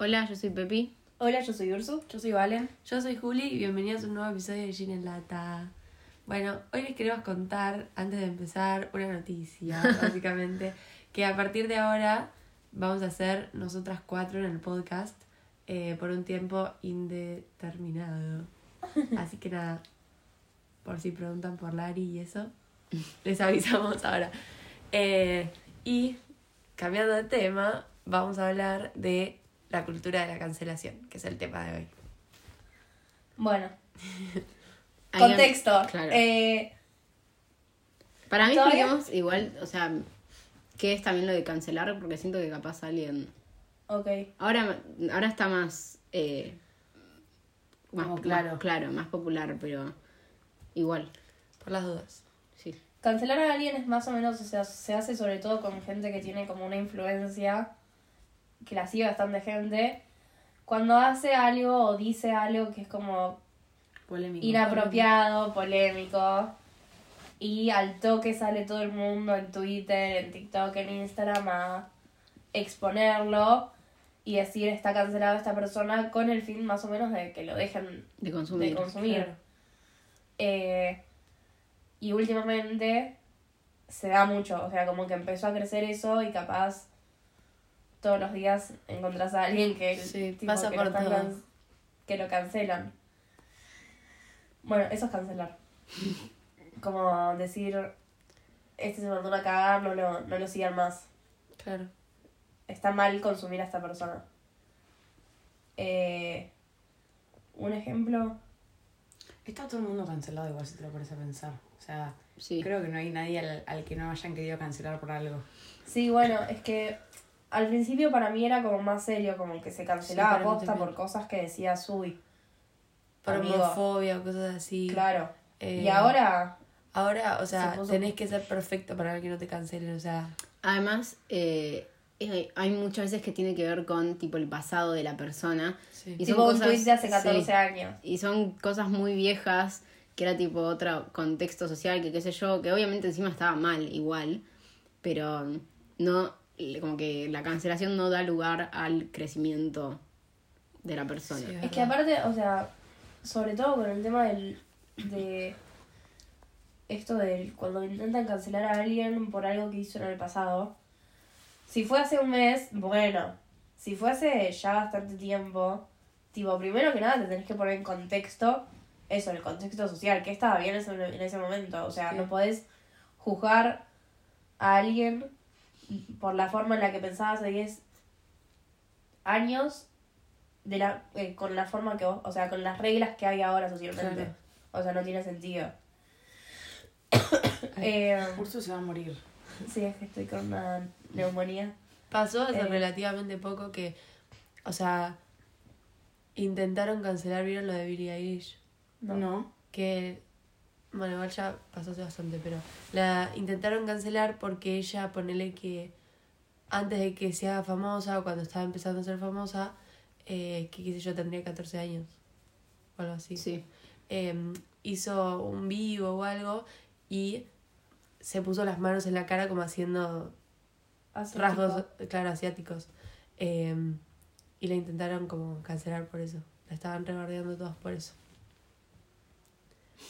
Hola, yo soy Pepi. Hola, yo soy Ursu. Yo soy Valen. Yo soy Juli y bienvenidos a un nuevo episodio de Gin en Lata. Bueno, hoy les queremos contar, antes de empezar, una noticia, básicamente, que a partir de ahora vamos a hacer nosotras cuatro en el podcast eh, por un tiempo indeterminado. Así que nada, por si preguntan por Lari y eso, les avisamos ahora. Eh, y cambiando de tema, vamos a hablar de la cultura de la cancelación, que es el tema de hoy. Bueno, contexto. Claro. Eh, Para mí ¿Todavía? expliquemos igual, o sea, qué es también lo de cancelar, porque siento que capaz alguien... ok. Ahora, ahora está más... eh, más Como más claro. claro, más popular, pero igual, Por las dudas. sí. Cancelar a alguien es más o menos, o sea, se hace sobre todo con gente que tiene como una influencia, que la sigue bastante gente. Cuando hace algo o dice algo que es como Polémico. inapropiado, polémico, y al toque sale todo el mundo en Twitter, en TikTok, en Instagram a exponerlo y decir está cancelado esta persona con el fin más o menos de que lo dejen De consumir. de consumir. claro. Eh, y últimamente se da mucho, o sea, como que empezó a crecer eso y capaz todos los días encontrás a alguien que, Sí, tipo, pasa que, por lo están todo. can- que lo cancelan. Bueno, eso es cancelar. Como decir, este se mandó a cagar, no lo, no lo sigan más. Claro. Está mal consumir a esta persona. Eh, un ejemplo, Está todo el mundo cancelado igual si te lo pones a pensar. O sea, Sí. creo que no hay nadie al, al que no hayan querido cancelar por algo. Sí, bueno, es que al principio para mí era como más serio, como que se cancelaba posta también. por cosas que decía Sui. Por homofobia o cosas así. Claro. Eh, y ahora, Ahora, o sea, Se puso- tenés que ser perfecto para que no te cancelen, o sea. Además, eh, hay, hay muchas veces que tiene que ver con tipo el pasado de la persona. Sí. Y son tipo un cosas- tweet de hace 14 sí. años. Y son cosas muy viejas, que era tipo otro contexto social, que qué sé yo, que obviamente encima estaba mal igual, pero no, como que la cancelación no da lugar al crecimiento de la persona. Sí. Es que aparte, o sea, sobre todo con el tema del, de esto de cuando intentan cancelar a alguien por algo que hizo en el pasado. Si fue hace un mes, bueno. Si fue hace ya bastante tiempo, tipo, primero que nada te tenés que poner en contexto eso, el contexto social, que estaba bien en ese, en ese momento. O sea, Sí. no podés juzgar a alguien por la forma en la que pensaba hace 10 años de la, eh, con la forma que vos, o sea, con las reglas que hay ahora socialmente. Claro. O sea, no tiene sentido. eh, Urso se va a morir. sí, es que estoy con una neumonía. Pasó hace Eh. relativamente poco que, o sea, intentaron cancelar, ¿vieron lo de Billie Eilish? No. Que, bueno, igual ya pasó hace bastante, pero la intentaron cancelar porque ella, ponele que antes de que se haga famosa o cuando estaba empezando a ser famosa, eh, que qué sé yo, tendría 14 años o algo así. Sí. eh, hizo un vivo o algo y se puso las manos en la cara como haciendo rasgos, claro, asiáticos. Eh, y la intentaron como cancelar por eso. La estaban rebardeando todos por eso.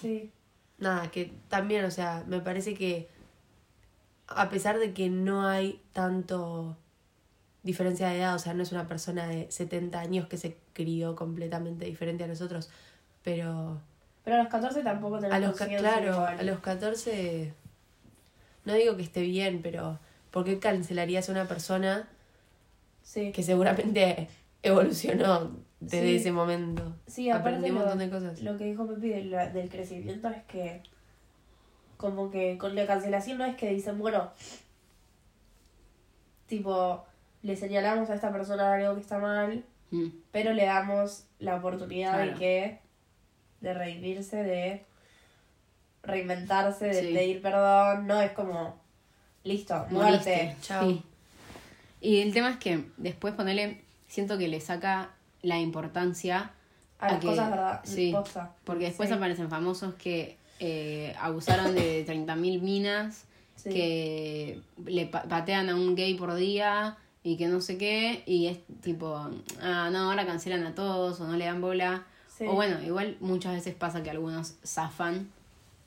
Sí. Nada, que también, o sea, me parece que a pesar de que no hay tanto diferencia de edad, o sea, no es una persona de 70 años que se crió completamente diferente a nosotros, pero Pero a los 14 tampoco tenés a los claro, igual. a los 14 no digo que esté bien, pero ¿por qué cancelarías a una persona Sí. que seguramente evolucionó desde Sí. ese momento? Sí, Aprendió un montón de cosas. lo que dijo Pepi del, del crecimiento es que como que con la cancelación no es que dicen, bueno, tipo, le señalamos a esta persona algo que está mal, Mm. pero le damos la oportunidad de que, de redimirse, de reinventarse, de Sí. pedir perdón, no es como, listo, muerte. Chao. Sí. Y el tema es que después ponerle, siento que le saca la importancia A las que- cosas verdad, sí, posta. porque después Sí. aparecen famosos que eh, abusaron de 30.000 minas, Sí. que le pa- patean a un gay por día y que no sé qué, y es tipo, ah, no, ahora cancelan a todos o no le dan bola. Sí. O bueno, igual muchas veces pasa que algunos zafan,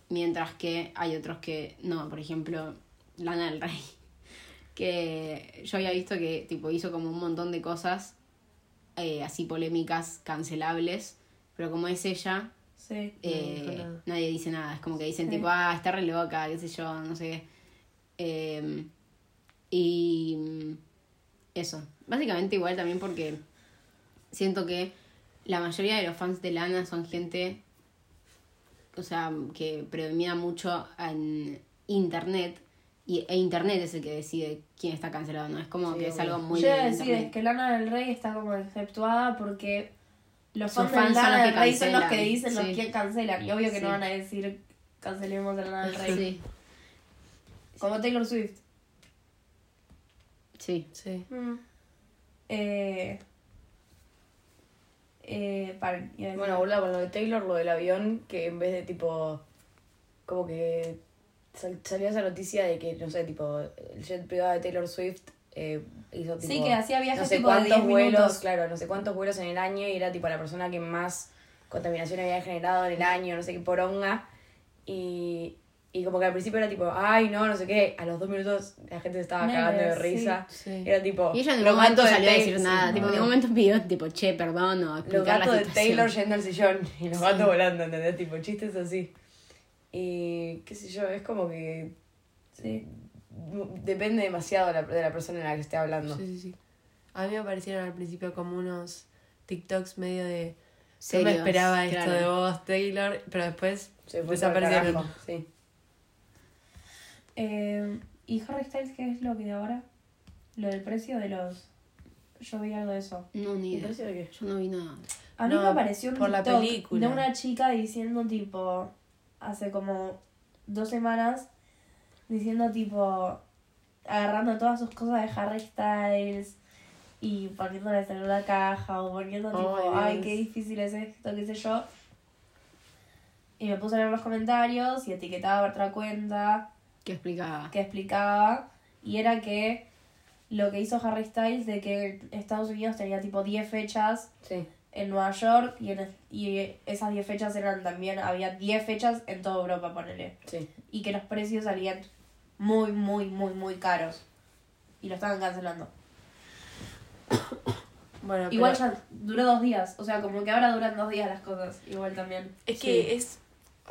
mientras que hay otros que no, por ejemplo, Lana del Rey, que yo había visto que tipo hizo como un montón de cosas eh, así polémicas, cancelables, pero como es ella, Sí. eh, nadie dice nada. Es como que dicen Sí. tipo, ah, está re loca, qué sé yo, no sé qué. Eh, y mm, eso. Básicamente igual también porque siento que la mayoría de los fans de Lana son gente, o sea, que predomina mucho en internet. Y, e internet es el que decide quién está cancelado, ¿no? Es como Sí, que es algo muy Yo iba a de decir internet. es que Lana del Rey está como exceptuada porque los fans, fans de Lana del que Rey son los que dicen los sí. que cancelan. Y obvio que Sí. no van a decir cancelemos a Lana del Rey. Sí, Como Taylor Swift. sí. Sí. Eh, eh, decir- Bueno, boludo, con lo de Taylor, lo del avión, que en vez de tipo. Como que salió esa noticia de que, no sé, tipo, el jet privado de Taylor Swift eh, hizo tipo. Sí, que hacía viajes no sé tipo de cuántos 10 vuelos, minutos. claro, no sé cuántos vuelos en el año y era tipo la persona que más contaminación había generado en el año, no sé qué poronga. Y, y como que al principio era tipo, ay, no, no sé qué. A los dos minutos la gente se estaba cagando de sí. risa. Sí. Era tipo. Y ella en los ningún momento de salió a decir sí, nada. tipo, en ningún momento pidió, tipo, che, perdón o Los explicar la gatos de. Taylor yendo al sillón y los gatos volando, ¿entendés? Tipo, chistes así. Y qué sé yo, es como que Sí. depende demasiado de la, de la persona en la que esté hablando. Sí, sí, sí. A mí me aparecieron al principio como unos TikToks medio de... No Serios, me esperaba esto claro. de vos, Taylor, pero después Se desaparecieron. carajo, Sí. Eh, ¿Y Harry Styles qué es lo que de ahora? Lo del precio de los... Yo vi algo de eso. No, ni ¿Y idea. precio de qué? Yo no vi nada. A mí No, me apareció un por la TikTok película. de una chica diciendo tipo, hace como dos semanas, diciendo tipo, agarrando todas sus cosas de Harry Styles y poniéndoles en una caja o poniendo tipo, Ay, qué difícil es esto, qué sé yo. Y me puse a leer los comentarios y etiquetaba otra cuenta ¿Qué explicaba? que explicaba y era que lo que hizo Harry Styles de que Estados Unidos tenía tipo 10 fechas Sí. En Nueva York y, en, y esas 10 fechas eran también, había 10 fechas en toda Europa, ponele. Sí. Y que los precios salían muy, muy, muy, muy caros. Y lo estaban cancelando. Bueno, Igual pero ya duró dos días, o sea, como que ahora duran dos días las cosas, igual también. es que es...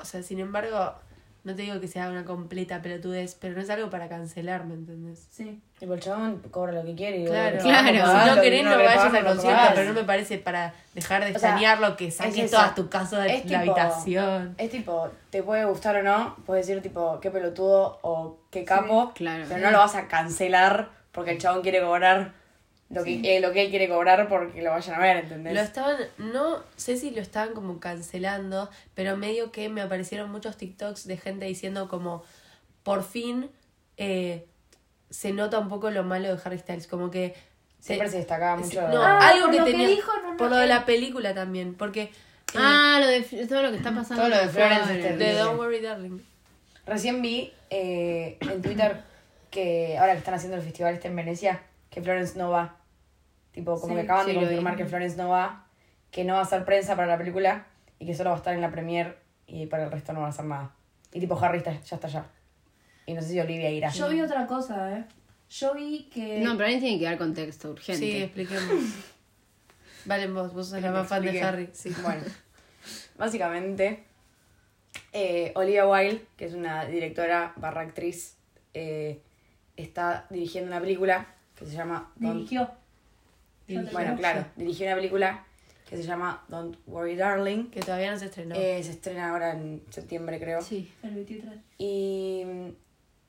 O sea, sin embargo, no te digo que sea una completa pelotudez, pero no es algo para cancelar, ¿me entendés? Sí. Tipo, el chabón cobra lo que quiere y Claro, claro. Si no lo querés, no vayas al lo concierto, pero no me parece para dejar de O sea, extrañarlo que es saques eso. todas tus cosas de Es la tipo- habitación. Es tipo, te puede gustar o no, puedes decir tipo, qué pelotudo o qué capo, claro. pero no lo vas a cancelar porque el chabón quiere cobrar lo que, eh, lo que él quiere cobrar porque lo vayan a ver, ¿entendés? Lo estaban, no sé si lo estaban como cancelando, pero medio que me aparecieron muchos TikToks de gente diciendo como, por fin eh, se nota un poco lo malo de Harry Styles, como que... Siempre se destacaba mucho. No, Ah, algo que lo que tenía... dijo por lo de la película también, porque... eh, Ah, lo de todo lo que está pasando. Todo lo de Florence de. Don't Worry Darling. Recién vi eh, en Twitter que ahora que están haciendo el festival este en Venecia, que Florence no va. Tipo, como Sí, que acaban sí, de confirmar que Florence no va, que no va a hacer prensa para la película y que solo va a estar en la premiere y para el resto no va a hacer nada. Y tipo, Harry está, ya está allá. Y no sé si Olivia irá. Yo vi otra cosa, ¿eh? Yo vi que... No, pero alguien tiene que dar contexto urgente. Sí, expliquemos. Valen vos, vos sos la más fan de. Harry. Sí. Bueno, básicamente, eh, Olivia Wilde, que es una directora barra actriz, eh, está dirigiendo una película que se llama Don't- dirigió. Dirigió. Bueno, claro, dirigió una película que se llama Don't Worry Darling. Que todavía no se estrenó. Eh, se estrena ahora en septiembre, creo. Sí. El 23. Y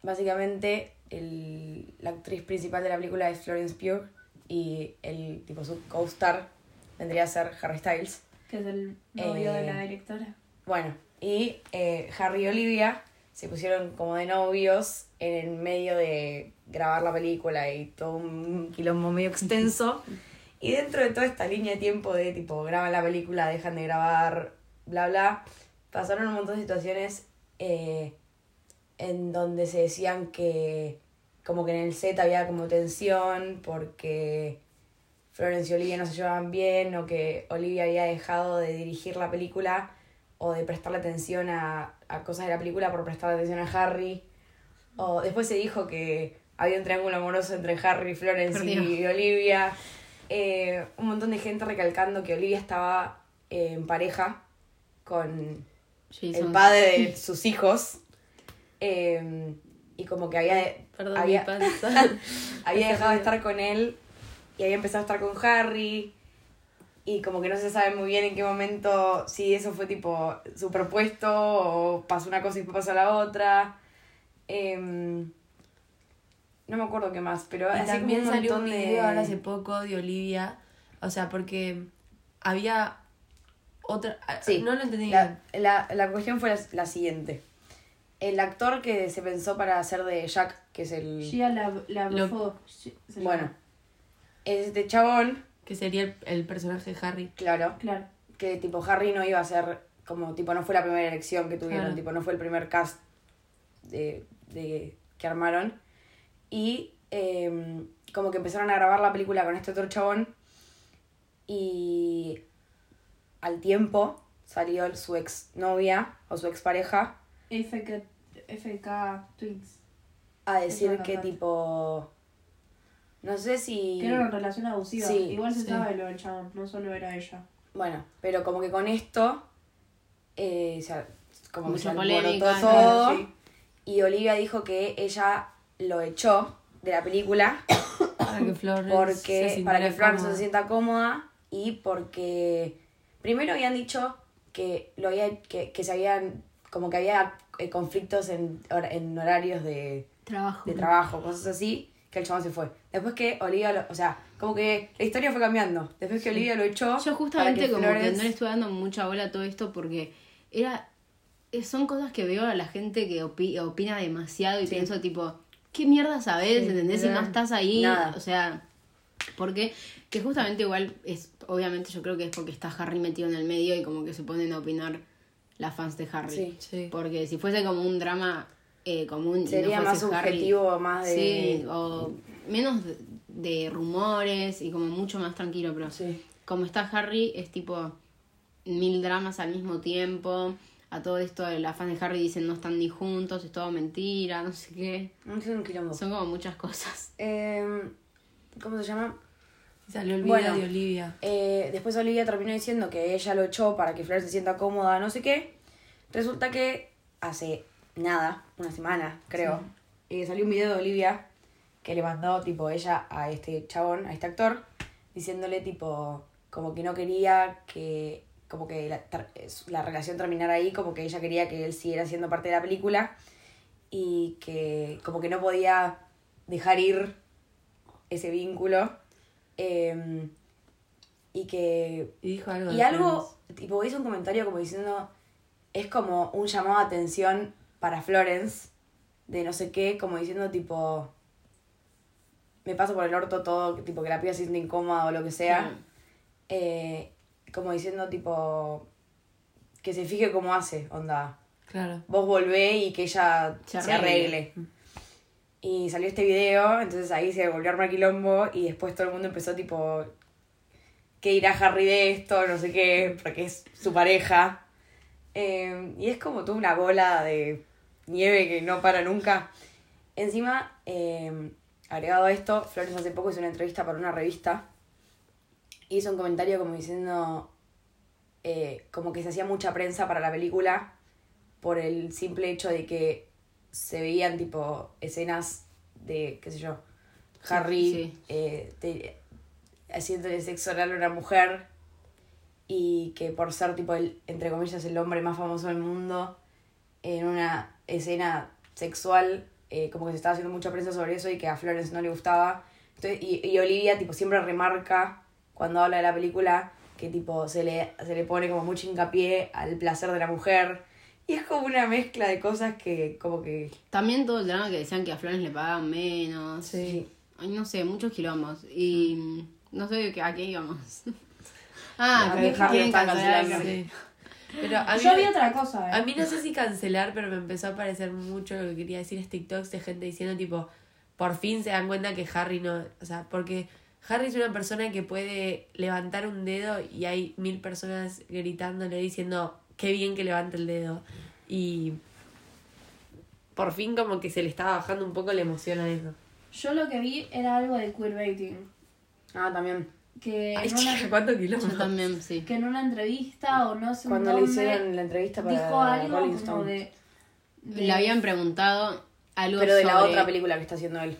básicamente el, la actriz principal de la película es Florence Pugh y el tipo su co-star vendría a ser Harry Styles. Que es el novio de Eh, la directora. Bueno, y eh, Harry y Olivia se pusieron como de novios en el medio de grabar la película y todo un quilombo medio extenso. Y dentro de toda esta línea de tiempo de tipo, graban la película, dejan de grabar, bla, bla, pasaron un montón de situaciones eh, en donde se decían que como que en el set había como tensión porque Florence y Olivia no se llevaban bien o que Olivia había dejado de dirigir la película o de prestarle atención a, a cosas de la película por prestarle atención a Harry. O después se dijo que había un triángulo amoroso entre Harry, Florence y. Olivia. Eh, un montón de gente recalcando que Olivia estaba eh, en pareja con el padre de sus hijos. Eh, y como que había, Perdón, había, había dejado de estar con él y había empezado a estar con Harry. Y como que no se sabe muy bien en qué momento, si eso fue tipo superpuesto o pasó una cosa y después pasó la otra. Em, no me acuerdo qué más, pero así también salió un de- video ahora hace poco de Olivia. O sea, porque había otra. Sí, No lo entendí La, la, la cuestión fue la, la siguiente. El actor que se pensó para hacer de Jack, que es el... Gia la, la Lo-. Bueno, este chabón, Que sería el, el personaje de Harry. claro, Claro. que tipo Harry no iba a ser como tipo no fue la primera elección que tuvieron, Claro. tipo no fue el primer cast de, de que armaron y em, como que empezaron a grabar la película con este otro chabón y al tiempo salió su ex novia o su ex pareja FK, FK Twins. a decir que tipo no sé si Que era una relación abusiva. Sí, Igual se sí. sabe lo del chabón, no solo era ella. Bueno, pero como que con esto, eh, o sea, como que se polémica, claro, todo. sí. Y Olivia dijo que ella lo echó de la película Para que Florence. se porque para que Florence cómoda. se sienta cómoda y porque primero habían dicho que lo había que, que se habían como que había eh, conflictos en, hor- en horarios de, Trabajo. de trabajo, cosas así, que el chabón se fue. Después que Olivia, lo- o sea, como que la historia fue cambiando. Después que Olivia lo echó. Yo justamente como que Florence- no le estuve dando mucha bola a todo esto porque era eh, son cosas que veo a la gente que opi- opina demasiado y Sí. pienso tipo, ¿qué mierda sabes? Sí, ¿Entendés? Si no estás ahí, Nada. o sea, porque que justamente igual es obviamente yo creo que es porque está Harry metido en el medio y como que se ponen a opinar las fans de Harry. Sí. Sí. Porque si fuese como un drama eh, común no Sería más Harry- subjetivo, más de. Sí, o menos de, de rumores y como mucho más tranquilo, pero Sí. como está Harry, es tipo mil dramas al mismo tiempo. A todo esto, las fans de Harry dicen no están ni juntos, es todo mentira, no sé qué. Un quilombo. Son como muchas cosas. Eh, ¿Cómo se llama? Salió el video Bueno. de Olivia. Eh, después Olivia terminó diciendo que ella lo echó para que Flor se sienta cómoda, no sé qué. Resulta que hace nada, una semana, creo, eh, salió un video de Olivia que le mandó, tipo, ella a este chabón, a este actor, diciéndole, tipo, como que no quería que, como que la, la relación terminara ahí, como que ella quería que él siguiera siendo parte de la película y que, como que no podía dejar ir ese vínculo. Em, y que Y dijo algo. y de algo, tipo, hizo un comentario como diciendo, es como un llamado a atención para Florence, de no sé qué, como diciendo, tipo, me paso por el orto todo, tipo, que la piba se siente incómoda o lo que sea. Eh, como diciendo, tipo, que se fije cómo hace, onda. Claro. Vos volvé y que ella Se se, arregle. Y salió este video, entonces ahí se volvió a armar quilombo y después todo el mundo empezó tipo, ¿qué dirá Harry de esto? No sé qué, porque es su pareja. Eh, y es como toda una bola de nieve que no para nunca. Encima, eh, agregado a esto, Flores hace poco hizo una entrevista para una revista hizo un comentario como diciendo eh, como que se hacía mucha prensa para la película por el simple hecho de que se veían tipo escenas de, qué sé yo, Harry sí. eh, te- haciéndole sexo oral a una mujer y que por ser tipo el, entre comillas, el hombre más famoso del mundo en una escena sexual, eh, como que se estaba haciendo mucha prensa sobre eso y que a Florence no le gustaba. Entonces, y, y Olivia tipo siempre remarca cuando habla de la película que tipo se le, se le pone como mucho hincapié al placer de la mujer. Y es como una mezcla de cosas que como que... También todo el drama que decían que a Flores le pagaban menos. Sí. Ay, no sé, muchos quilombos. Y mm, no sé a qué íbamos. ah, A que quieren está cancelar. Sí. Pero a mí, Yo vi otra cosa, eh. a mí no sé si cancelar, pero me empezó a parecer mucho lo que quería decir es TikToks de gente diciendo tipo, por fin se dan cuenta que Harry no, o sea, porque Harry es una persona que puede levantar un dedo y hay mil personas gritándole diciendo qué bien que levanta el dedo y por fin como que se le estaba bajando un poco la emoción a eso. Yo lo que vi era algo de queerbaiting. Ah, también. Que, Ay, en una, chica, cuánto Yo kilómetros. también, sí. que en una entrevista o no sé Cuando le hicieron la entrevista para dijo algo Rolling como Stone. de, de- Le habían preguntado algo Pero de la otra película que está haciendo él.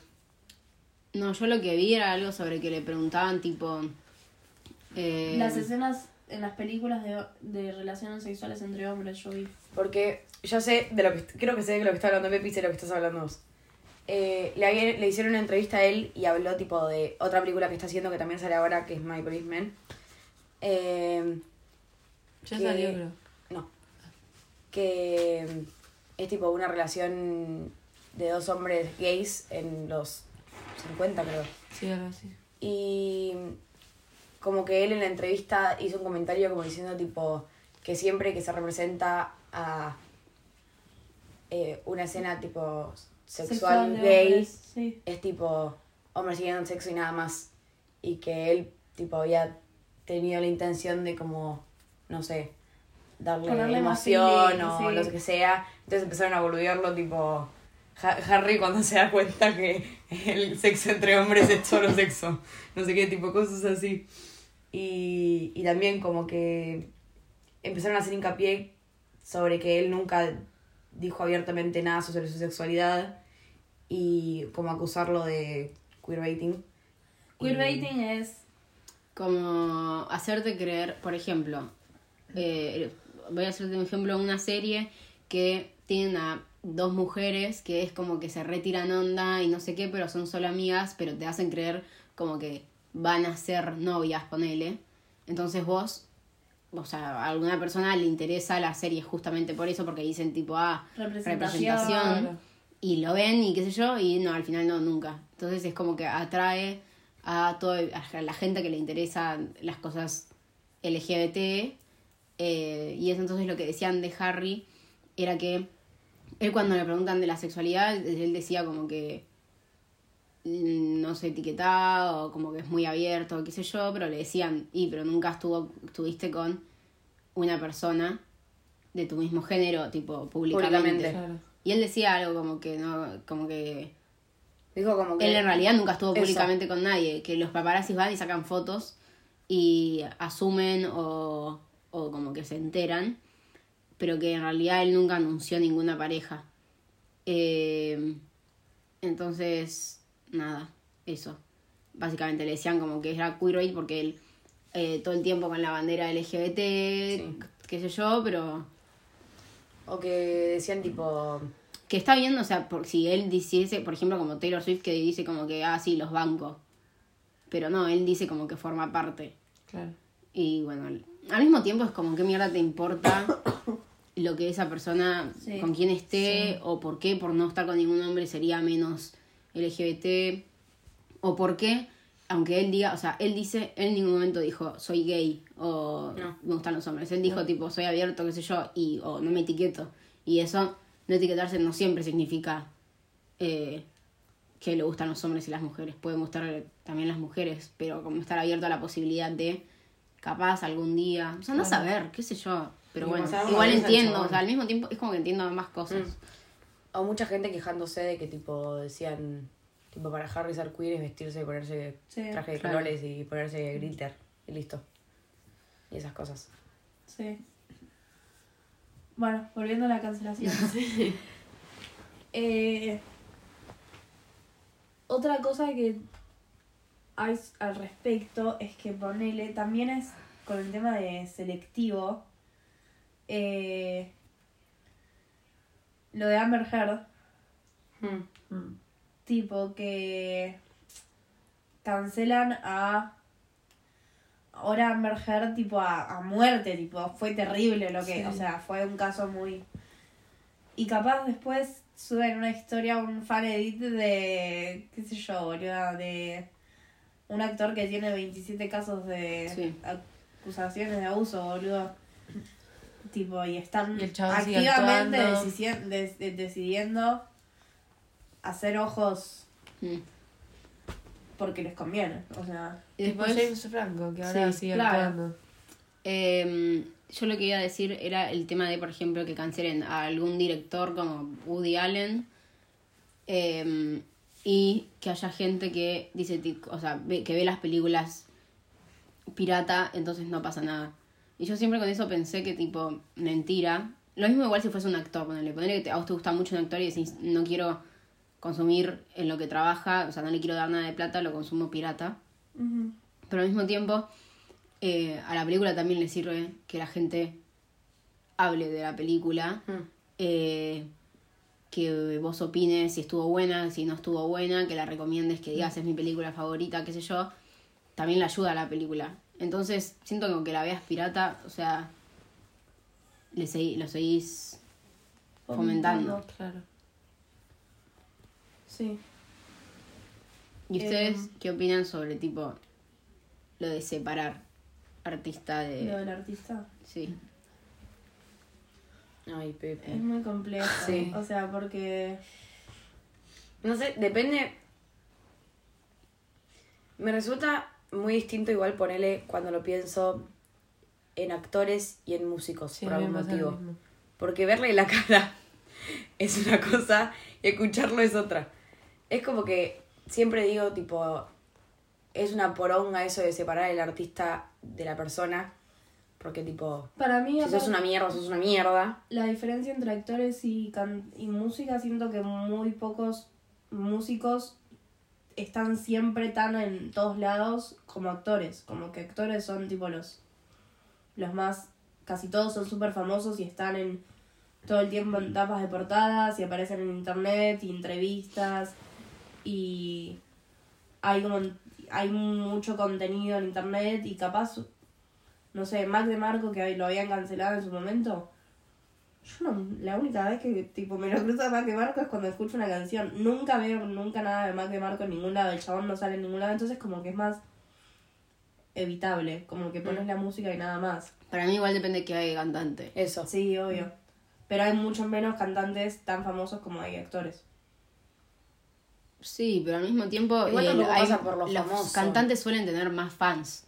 No, yo lo que vi era algo sobre que le preguntaban tipo... eh, las escenas en las películas de, de relaciones sexuales entre hombres, yo vi. Porque ya sé de lo que creo que sé de lo que está hablando Pepe y sé de lo que estás hablando vos. Eh, le, hicieron una entrevista a él y habló tipo de otra película que está haciendo que también sale ahora, que es My Policeman. Eh, Ya que- salió, creo. No. Que es tipo una relación de dos hombres gays en los 50 creo. Sí, algo así. Y como que él en la entrevista hizo un comentario como diciendo tipo que siempre que se representa a eh, una escena tipo sexual, gay hombres, sí. es tipo hombres siguiendo sexo y nada más y que él tipo había tenido la intención de como no sé darle Ponerle emoción feeling, o sí. lo que sea entonces empezaron a boludearlo tipo Harry cuando se da cuenta que el sexo entre hombres es solo sexo no sé qué tipo cosas así y, y también como que empezaron a hacer hincapié sobre que él nunca dijo abiertamente nada sobre su sexualidad y como acusarlo de queerbaiting. Queerbaiting es como hacerte creer, por ejemplo, eh, voy a hacerte un ejemplo una serie que tiene a dos mujeres que es como que se retiran onda y no sé qué, pero son solo amigas, pero te hacen creer como que van a ser novias, ponele. Entonces vos, o sea, a alguna persona le interesa la serie justamente por eso, porque dicen tipo, ah, Representación. representación y lo ven y qué sé yo, y no, al final no, nunca. Entonces es como que atrae a toda a la gente que le interesan las cosas LGBT. eh, y es entonces lo que decían de Harry, era que él cuando le preguntan de la sexualidad, él decía como que mm, no se etiquetaba o como que es muy abierto, qué sé yo, pero le decían, y pero nunca estuvo, estuviste con una persona de tu mismo género, tipo públicamente. Públicamente. Claro. Y él decía algo como que no, como que Dijo como que... él en realidad nunca estuvo Eso. públicamente con nadie, que los paparazzis van y sacan fotos y asumen o, o como que se enteran, pero que en realidad él nunca anunció ninguna pareja. Eh, entonces, nada, eso. Básicamente le decían como que era queerbait porque él eh, todo el tiempo con la bandera LGBT, qué sé yo, pero O que decían tipo... que está bien, o sea, por, si él diciese, por ejemplo, como Taylor Swift que dice como que, ah, sí, los bancos. Pero no, él dice como que forma parte. Claro. Y bueno, al, al mismo tiempo es como, ¿qué mierda te importa lo que esa persona, Sí. con quién esté, o por qué por no estar con ningún hombre sería menos LGBT? O por qué, aunque él diga, o sea, él dice, él en ningún momento dijo, soy gay, o No. me gustan los hombres. Él dijo, tipo, soy abierto, qué sé yo, y, o no me etiqueto. Y eso, no etiquetarse no siempre significa eh, que le gustan los hombres y las mujeres. Pueden gustar también las mujeres, pero como estar abierto a la posibilidad de, capaz, algún día. O sea, no saber, qué sé yo. Pero Y bueno, igual entiendo. O sea, al mismo tiempo es como que entiendo más cosas. O mucha gente quejándose de que tipo decían... Tipo, para Harry ser queer es vestirse y ponerse Sí, traje de claro. colores y ponerse glitter. Y listo. Y esas cosas. Sí. Bueno, volviendo a la cancelación. Eh, otra cosa que hay al respecto es que ponele, también es con el tema de selectivo, eh, lo de Amber Heard, Mm. tipo que cancelan a ahora Amber Heard tipo a, a muerte, tipo fue terrible lo que, Sí. o sea, fue un caso muy y capaz después suben una historia, un fan edit de qué sé yo, boluda, de un actor que tiene 27 casos de Sí. acusaciones de abuso, boludo. Tipo, y están Y activamente de- de- decidiendo hacer ojos Mm. Porque les conviene. O sea, Y después, James Franco, que ahora Sí, sigue claro. actuando. eh, yo lo que iba a decir era el tema de, por ejemplo, que cancelen a algún director como Woody Allen eh, y que haya gente que dice, o sea, ve- que ve las películas pirata, entonces no pasa nada. Y yo siempre con eso pensé que, tipo, mentira. Lo mismo igual si fuese un actor, ponele, ponele que a vos te gusta mucho un actor y decís, no quiero consumir en lo que trabaja, o sea, no le quiero dar nada de plata, lo consumo pirata. Pero al mismo tiempo, eh, a la película también le sirve que la gente hable de la película, eh, que vos opines si estuvo buena, si no estuvo buena, que la recomiendes, que digas es mi película favorita, qué sé yo, también le ayuda a la película. Entonces, siento que aunque la veas pirata, o sea, le segui- lo seguís fomentando. Claro. sí. ¿Y ustedes Em. qué opinan sobre, tipo, lo de separar artista Lo de... del artista. Sí. Ay, Pepe. Es muy complejo. Sí. O sea, porque. No sé, depende. Me resulta muy distinto igual ponerle cuando lo pienso en actores y en músicos Sí, por algún motivo. Porque verle la cara es una cosa y escucharlo es otra. Es como que siempre digo, tipo, es una poronga eso de separar el artista de la persona. Porque, tipo, Para mí, si sos una mierda, sos una mierda. la diferencia entre actores y, can- y música, siento que muy pocos músicos están siempre tan en todos lados como actores. Como que actores son tipo los, los más, casi todos son súper famosos y están en todo el tiempo en tapas de portadas y aparecen en internet y entrevistas y hay como hay mucho contenido en internet y capaz no sé, Mac de Marco que lo habían cancelado en su momento. Yo no, la única vez que tipo me lo cruzo a Mac de Marco es cuando escucho una canción. Nunca veo nunca nada de Mac de Marco en ningún lado, el chabón no sale en ningún lado, entonces como que es más evitable, como que pones la música y nada más. Para mí igual depende de que hay cantante. Eso. Sí, obvio. Pero hay muchos menos cantantes tan famosos como hay actores. Sí, pero al mismo tiempo Igual eh, hay- pasa por lo los famoso. cantantes suelen tener más fans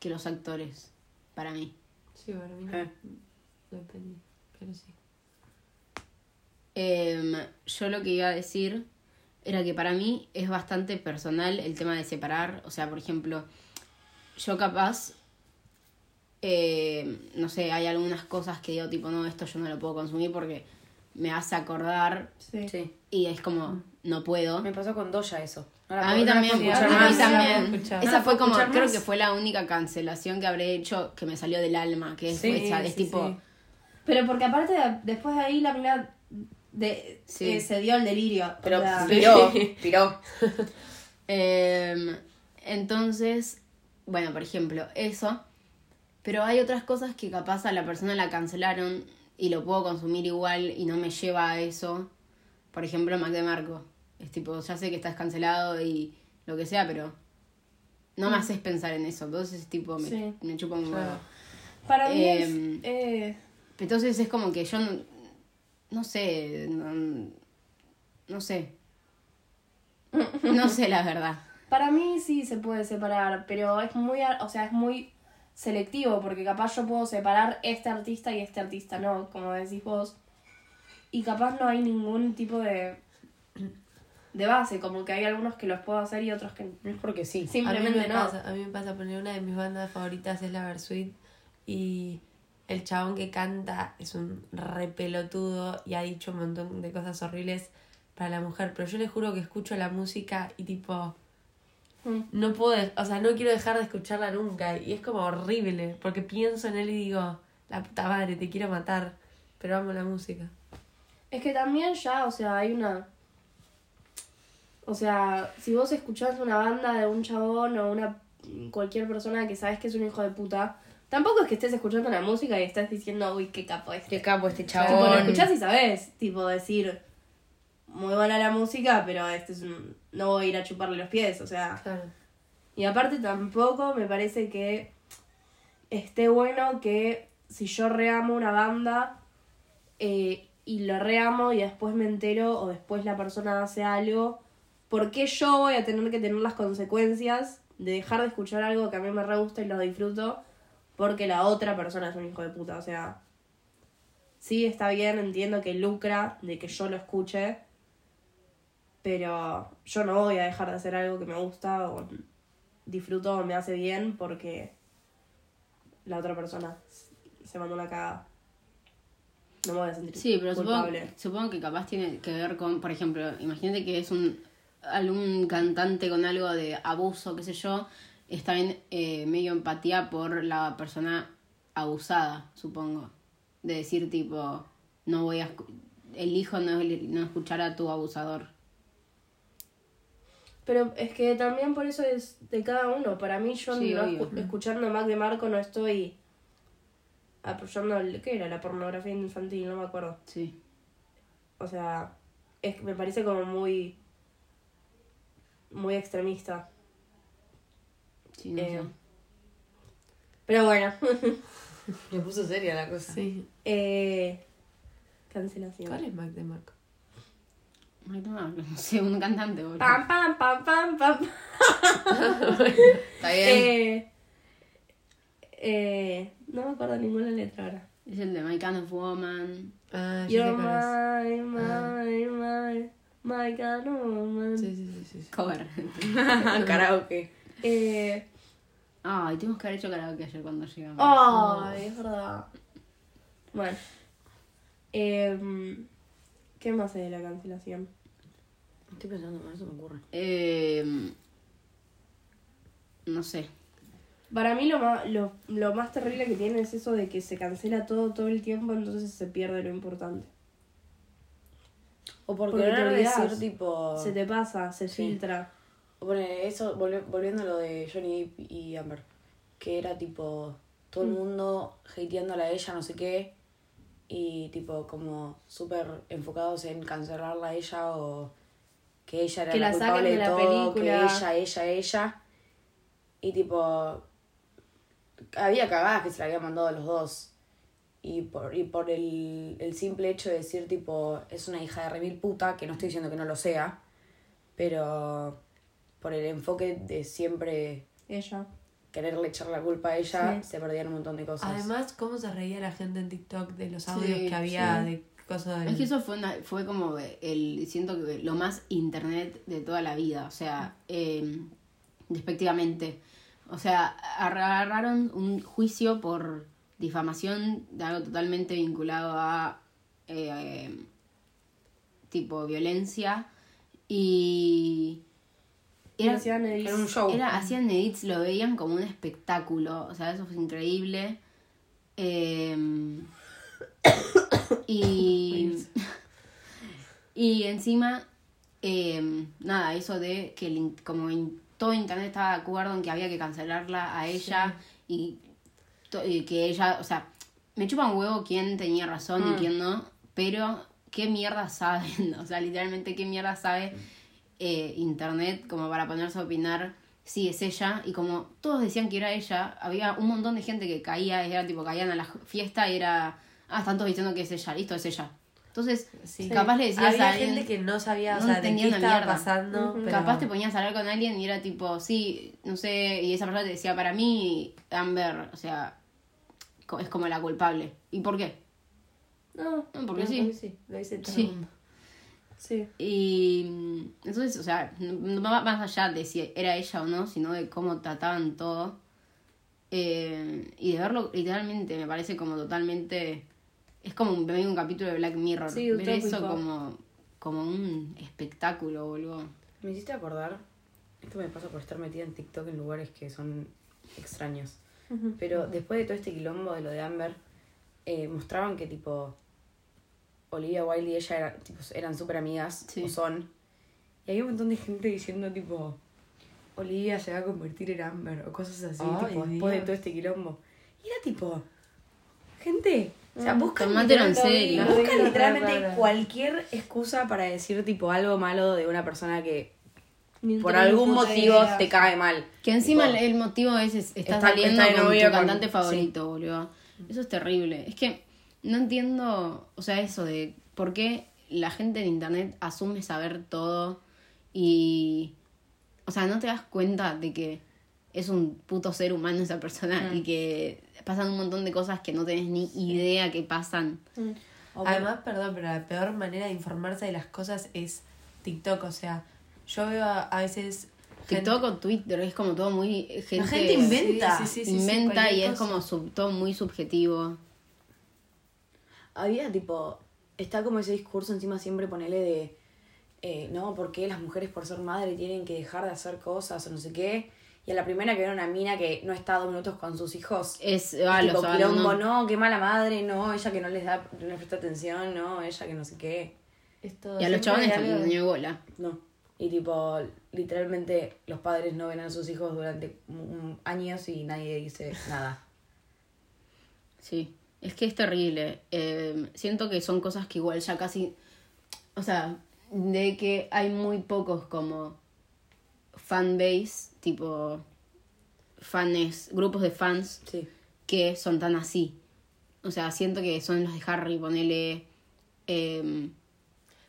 que los actores, para mí. Sí, para mí no. Eh. Depende. Pero sí. Em, yo lo que iba a decir era que para mí es bastante personal el tema de separar. O sea, por ejemplo, yo capaz, eh, no sé, hay algunas cosas que digo tipo, no, esto yo no lo puedo consumir porque me hace acordar Sí. Sí. y es como, no puedo. Me pasó con Doya eso. No A mí también, a mí más. también. No Esa fue como, creo más. que fue la única cancelación que habré hecho que me salió del alma, que es Sí, esa, es sí, tipo, sí. Pero porque aparte de- después de ahí la mina de, Sí. eh, se dio el delirio. o Pero sea, piró, piró. Em, entonces, bueno, por ejemplo, eso. Pero hay otras cosas que capaz a la persona la cancelaron y lo puedo consumir igual y no me lleva a eso. Por ejemplo, Mac de Marco. Es tipo, ya sé que estás cancelado y lo que sea, pero no me haces pensar en eso. Entonces, tipo, me, Sí. me chupa un huevo. Para mí es, Em, eh, Entonces es como que yo no, no sé, no, no sé. No sé la verdad. para mí sí se puede separar, pero es muy, o sea, es muy selectivo, porque capaz yo puedo separar este artista y este artista no, como decís vos. Y capaz no hay ningún tipo de, de base, como que hay algunos que los puedo hacer y otros que Es porque sí. A mí, simplemente me no. pasa, a mí me pasa poner una de mis bandas favoritas es la Versuit y el chabón que canta es un repelotudo y ha dicho un montón de cosas horribles para la mujer, pero yo le juro que escucho la música y tipo Mm. no puedo, o sea, no quiero dejar de escucharla nunca y es como horrible porque pienso en él y digo, la puta madre, te quiero matar, pero amo la música. Es que también ya, o sea, hay una... O sea, si vos escuchás una banda de un chabón o una cualquier persona que sabes que es un hijo de puta, tampoco es que estés escuchando la música y estés diciendo, uy, qué capo este. Qué capo este Tipo, lo chabón. escuchás y sabes, tipo, decir, muy buena la música, pero este es un... no voy a ir a chuparle los pies, o sea... Claro. Y aparte tampoco me parece que esté bueno que si yo reamo una banda eh, y lo reamo y después me entero o después la persona hace algo, ¿por qué yo voy a tener que tener las consecuencias de dejar de escuchar algo que a mí me re gusta y lo disfruto porque la otra persona es un hijo de puta? O sea, sí está bien, entiendo que lucra de que yo lo escuche, pero yo no voy a dejar de hacer algo que me gusta o disfruto o me hace bien porque la otra persona se mandó una cagada. No me voy a sentir Sí, pero supongo, culpable. supongo que capaz tiene que ver con, por ejemplo, imagínate que es un algún cantante con algo de abuso, qué sé yo, está bien eh, medio empatía por la persona abusada, supongo. De decir tipo, no voy a elijo no, no escuchar a tu abusador. Pero es que también por eso es de cada uno. Para mí, yo Sí, no obvio. escuchando a Mac de Marco no estoy apoyando, el, ¿qué era? La pornografía infantil, no me acuerdo. Sí. O sea, es, me parece como muy, muy extremista. Sí, no Eh, sé. Pero bueno, Me puso seria la cosa. Sí. eh, cancelación. ¿Cuál es Mac de Marco? Ay, no, no sé, un cantante, boludo. Pam, pam, pam, pam, pam. Está bien. Eh, eh, no me acuerdo ninguna letra ahora. Es el de My Kind of Woman. Ah, You're my, my, my, my kind of woman. Sí, sí, sí, sí, sí. Cover. Karaoke. Eh, Ay, tuvimos que haber hecho karaoke ayer cuando llegamos. ay, es verdad. Bueno. Em, ¿Qué más hay de la cancelación? Estoy pensando, no se me ocurre. Eh, no sé. Para mí lo más, lo, lo más terrible que tiene es eso de que se cancela todo todo el tiempo, entonces se pierde lo importante. O por Porque te querer olvidás. decir, tipo. Se te pasa, se Sí. filtra. O pone eso, volvi- volviendo a lo de Johnny Depp y Amber. Que era tipo. Todo el mundo hateándola a ella, no sé qué. Y tipo, como súper enfocados en cancelarla a ella o que ella era Que la, la culpable de de, la todo, película. que ella, ella, ella. Y tipo. Había cagadas que se la habían mandado a los dos. Y por, y por el, el simple hecho de decir, tipo, es una hija de remil puta, que no estoy diciendo que no lo sea, pero por el enfoque de siempre Ella. quererle echar la culpa a ella, Sí. se perdían un montón de cosas. Además, cómo se reía la gente en TikTok de los audios Sí, que había sí. de cosas del... Es que eso fue, una- fue como el, siento que lo más internet de toda la vida, o sea, eh, despectivamente. O sea, agarraron un juicio por difamación de algo totalmente vinculado a eh, tipo violencia y era, Hacían edits. Era un show. era, hacían edits, lo veían como un espectáculo. O sea, eso fue increíble. Eh, y, y encima, eh, nada, eso de que el como in- todo internet estaba de acuerdo en que había que cancelarla a ella y, to- y que ella, o sea, me chupa un huevo quién tenía razón y quién no, pero qué mierda saben, o sea, literalmente qué mierda sabe eh, internet como para ponerse a opinar si es ella y como todos decían que era ella, había un montón de gente que caía, era tipo caían a la fiesta y era, ah, están todos diciendo que es ella, listo, es ella. Entonces, Sí. capaz le decías Había a alguien, gente que no sabía, o no sea, de qué estaba mierda. pasando. pero- capaz te ponías a hablar con alguien y era tipo, sí, no sé, y esa persona te decía, para mí, Amber, o sea, es como la culpable. ¿Y por qué? No, No, porque sí. Lo dice todo Sí. el mundo. Sí. Y mm, entonces, o sea, no va más allá de si era ella o no, sino de cómo trataban todo. Eh, y de verlo literalmente me parece como totalmente... Es como un, un capítulo de Black Mirror. Sí, Ver eso como, como un espectáculo, boludo. Me hiciste acordar, esto me pasa por estar metida en TikTok en lugares que son extraños. Pero después de todo este quilombo de lo de Amber, eh, mostraban que tipo Olivia Wilde y ella era- tipo, eran súper amigas, Sí. o son. Y había un montón de gente diciendo tipo Olivia se va a convertir en Amber o cosas así, tipo, después de todo este quilombo. Y era tipo, gente, o sea, buscan, Tomátelo en literalmente- serio. buscan literalmente cualquier excusa para decir tipo algo malo de una persona que Ni por algún motivo idea. te cae mal. Que encima Tipo, el, motivo es, es- está, Está- saliendo está con tu con- cantante sí. favorito, boludo. Eso es terrible. Es que no entiendo, o sea, eso de por qué la gente en internet asume saber todo Y. O sea, no te das cuenta de que es un puto ser humano esa persona y que pasan un montón de cosas que no tenés ni idea que pasan. Además, perdón, pero la peor manera de informarse de las cosas es TikTok. O sea, yo veo a, a veces. gente- TikTok o Twitter es como todo muy. Gente, La gente inventa. Sí, sí, sí, inventa y es como sub- todo muy subjetivo. Había tipo, está como ese discurso encima siempre ponele de, eh, no, ¿por qué las mujeres por ser madre tienen que dejar de hacer cosas o no sé qué? Y a la primera que ve una mina que no está dos minutos con sus hijos, Es. es Ah, tipo los quilombo, no. no, qué mala madre, no, ella que no les da, no les presta atención, no, ella que no sé qué, es todo- Y a los chavales también dio bola. no. Y tipo, literalmente los padres no ven a sus hijos durante años y nadie dice nada. Sí, es que es terrible. Eh, siento que son cosas que igual ya casi, o sea, de que hay muy pocos como fanbase, tipo fans, grupos de fans Sí. que son tan así. O sea, siento que son los de Harry, ponele, eh,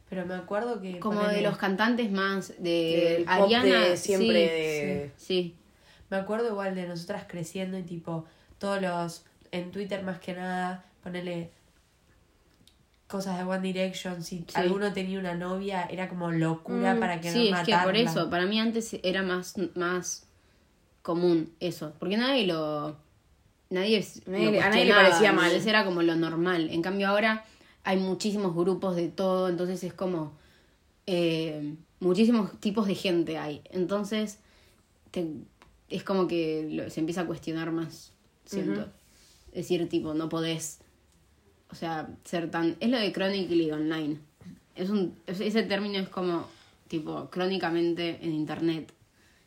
Pero me acuerdo que. como de los cantantes más, de Ariana, de siempre sí, de... sí, Me acuerdo igual de nosotras creciendo y tipo, todos los, en Twitter más que nada, ponerle cosas de One Direction, si alguno tenía una novia, era como locura Mm, para que sí, no es que matarla. por eso, para mí antes era más, más común eso, porque nadie lo... Nadie, Nadie lo a nadie le parecía mal. entonces era como lo normal. En cambio ahora hay muchísimos grupos de todo, entonces es como... eh, muchísimos tipos de gente hay. Entonces te- es como que lo- se empieza a cuestionar más, siento. Decir, tipo, no podés, o sea, ser tan... Es lo de chronically online. Es un, es- ese término es como, tipo, crónicamente en internet.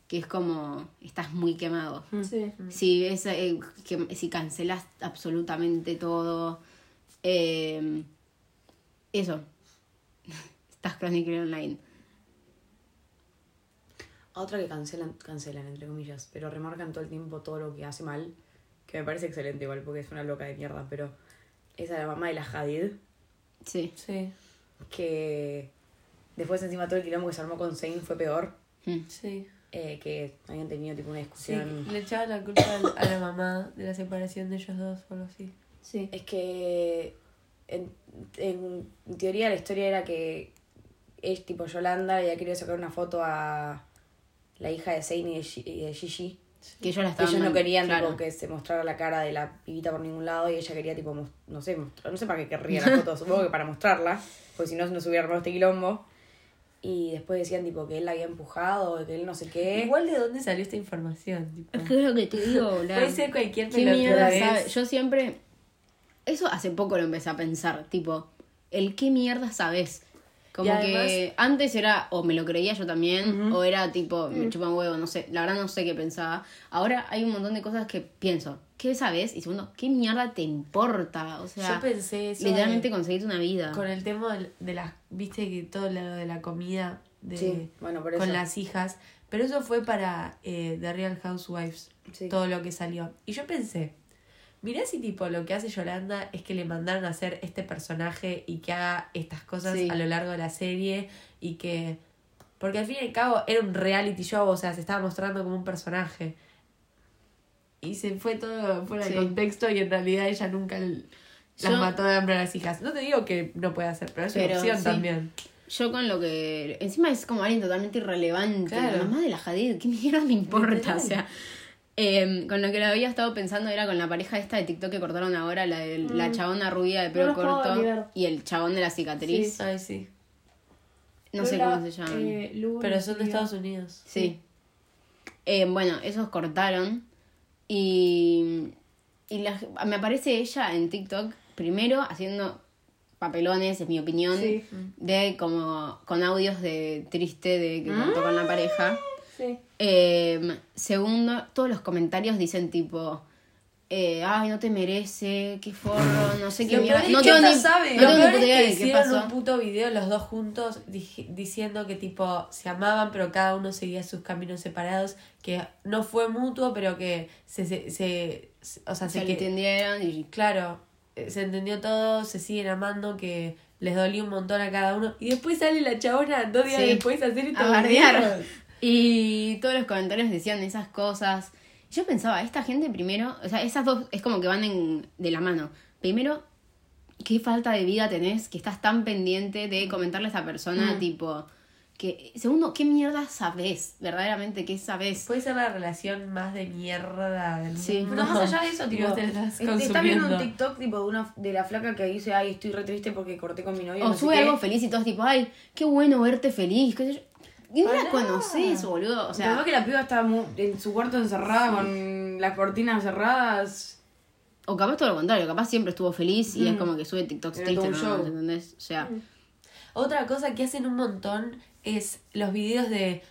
Que es como, estás muy quemado. Sí. Si, es, eh, que, si cancelas absolutamente todo, eh, eso, estás chronically online. A otra que cancelan, cancelan, entre comillas, pero remarcan todo el tiempo todo lo que hace mal, que me parece excelente igual, porque es una loca de mierda, pero esa es la mamá de la Hadid, Sí. Sí, que después encima todo el quilombo que se armó con Zayn fue peor, Mm. sí. eh, que habían tenido tipo una Sí, discusión. le echaban la culpa a la mamá de la separación de ellos dos o algo así. Sí. Es que en, en teoría la historia era que es tipo Yolanda le había querido sacar una foto a la hija de Zayn y de, Gi- y de Gigi. Que ellos la Que estaban ellos no querían claro. tipo, que se mostrara la cara de la pibita por ningún lado y ella quería tipo no sé mostrar, no sé para qué querría la foto supongo que para mostrarla porque si no no se hubiera armado este quilombo y después decían tipo que él la había empujado que él no sé qué Igual de dónde salió esta información, tipo. Es que es lo que te digo, boludo. Puede ser cualquier ¿Qué mierda pelotudez. sabe? Yo siempre. Eso hace poco lo empecé a pensar. Tipo, el qué mierda sabes. Como además- que antes era, o me lo creía yo también, o era tipo, Mm. me chupan huevo, no sé. La verdad no sé qué pensaba. Ahora hay un montón de cosas que pienso. ¿Qué sabes? Y segundo, ¿qué mierda te importa? O sea, Yo pensé eso. literalmente conseguirte una vida. con el tema de las. Viste que todo lo de la comida de, Sí, bueno, por eso. con las hijas. Pero eso fue para eh, The Real Housewives. Sí. Todo lo que salió. Y yo pensé. Mirá si tipo lo que hace Yolanda es que le mandaron a hacer este personaje y que haga estas cosas Sí. a lo largo de la serie y que... Porque al fin y al cabo era un reality show, o sea, se estaba mostrando como un personaje. Y se fue todo fuera de Sí. contexto y en realidad ella nunca las Yo- mató de hambre a las hijas. No te digo que no puede hacer, pero es una Pero, opción sí. también. Yo con lo que. Encima es como alguien totalmente irrelevante. Claro. La mamá de la Hadid, ¿qué mierda me importa? O sea. Em, con lo que lo había estado pensando era con la pareja esta de TikTok que cortaron ahora, la de la chabona rubia de pelo corto y el chabón de la cicatriz. Ay, sí. No sé cómo se llaman. eh, Pero son de. Estados Unidos. Sí. Eh, bueno, esos cortaron. Y, y la- me aparece ella en TikTok, primero haciendo papelones, en mi opinión, Sí. de como con audios de triste de que contó con la pareja. Sí. Eh, segundo, todos los comentarios dicen tipo, eh, ay, no te merece, qué forro, no sé qué Lo mierda. peor es No que tengo esta ni, sabe. no Lo peor es que hicieron pasó. un puto video los dos juntos diciendo que tipo se amaban pero cada uno seguía sus caminos separados, que no fue mutuo pero que se, se, se- o sea, Se se le que, entendieron y claro, eh, se entendió todo, se siguen amando, que les dolió un montón a cada uno. Y después sale la chabona dos días Sí. después a hacer videos. Y todos los comentarios decían esas cosas. Yo pensaba, esta gente primero, o sea, esas dos es como que van en, de la mano. Primero, qué falta de vida tenés que estás tan pendiente de comentarle a esa persona, Mm. tipo. que Segundo, ¿qué mierda sabés? Verdaderamente, ¿qué sabés? Puede ser la relación más de mierda del Sí. mundo. Pero más allá de eso, tipo, te estás est- está viendo un. TikTok tipo de una de la flaca que dice, ay, estoy re triste porque corté con mi novio. O no sube qué". algo feliz y todos tipo, ay, qué bueno verte feliz. qué sé yo. Y no la conoces, boludo. O sea, sea, que la piba está mu- en su cuarto encerrada con las cortinas cerradas. o capaz todo lo contrario, capaz siempre estuvo feliz y es como que sube TikToks Era todo tristes, un ¿no? show. ¿entendés? O sea, Otra cosa que hacen un montón es los videos de.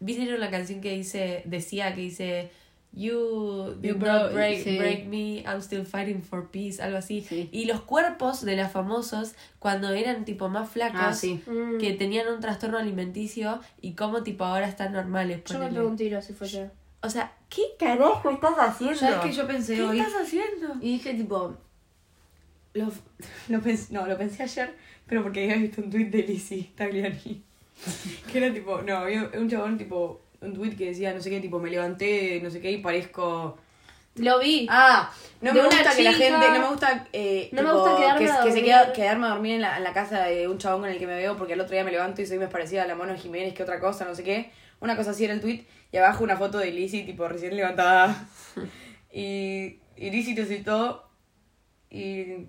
¿Vieron la canción que dice, decía que dice You You broke- break, sí. break me, I'm still fighting for peace, algo así. Sí. Y los cuerpos de los famosos, cuando eran tipo más flacos, Ah, sí. Mm. que tenían un trastorno alimenticio y cómo tipo ahora están normales. Yo me ponele. tiro si fuese. O sea, ¿qué carajo estás haciendo? ¿Sabes qué yo pensé ¿Qué hoy? estás haciendo? Y dije tipo. Lo, lo pensé, no, lo pensé ayer, pero porque había visto un tweet de Lizzie Tagliani. Que era tipo, no, había un chabón tipo, un tweet que decía, no sé qué, tipo, me levanté, no sé qué, y parezco. Lo vi. Ah, no me gusta que la gente, no me gusta, eh, No me gusta quedarme que, a que se queda, quedarme a dormir en la, en la casa de un chabón con el que me veo porque el otro día me levanto y soy más parecida a la Mono Jiménez que otra cosa, no sé qué. Una cosa así era el tweet y abajo una foto de Lizzie tipo recién levantada. y, y Lizzie te citó y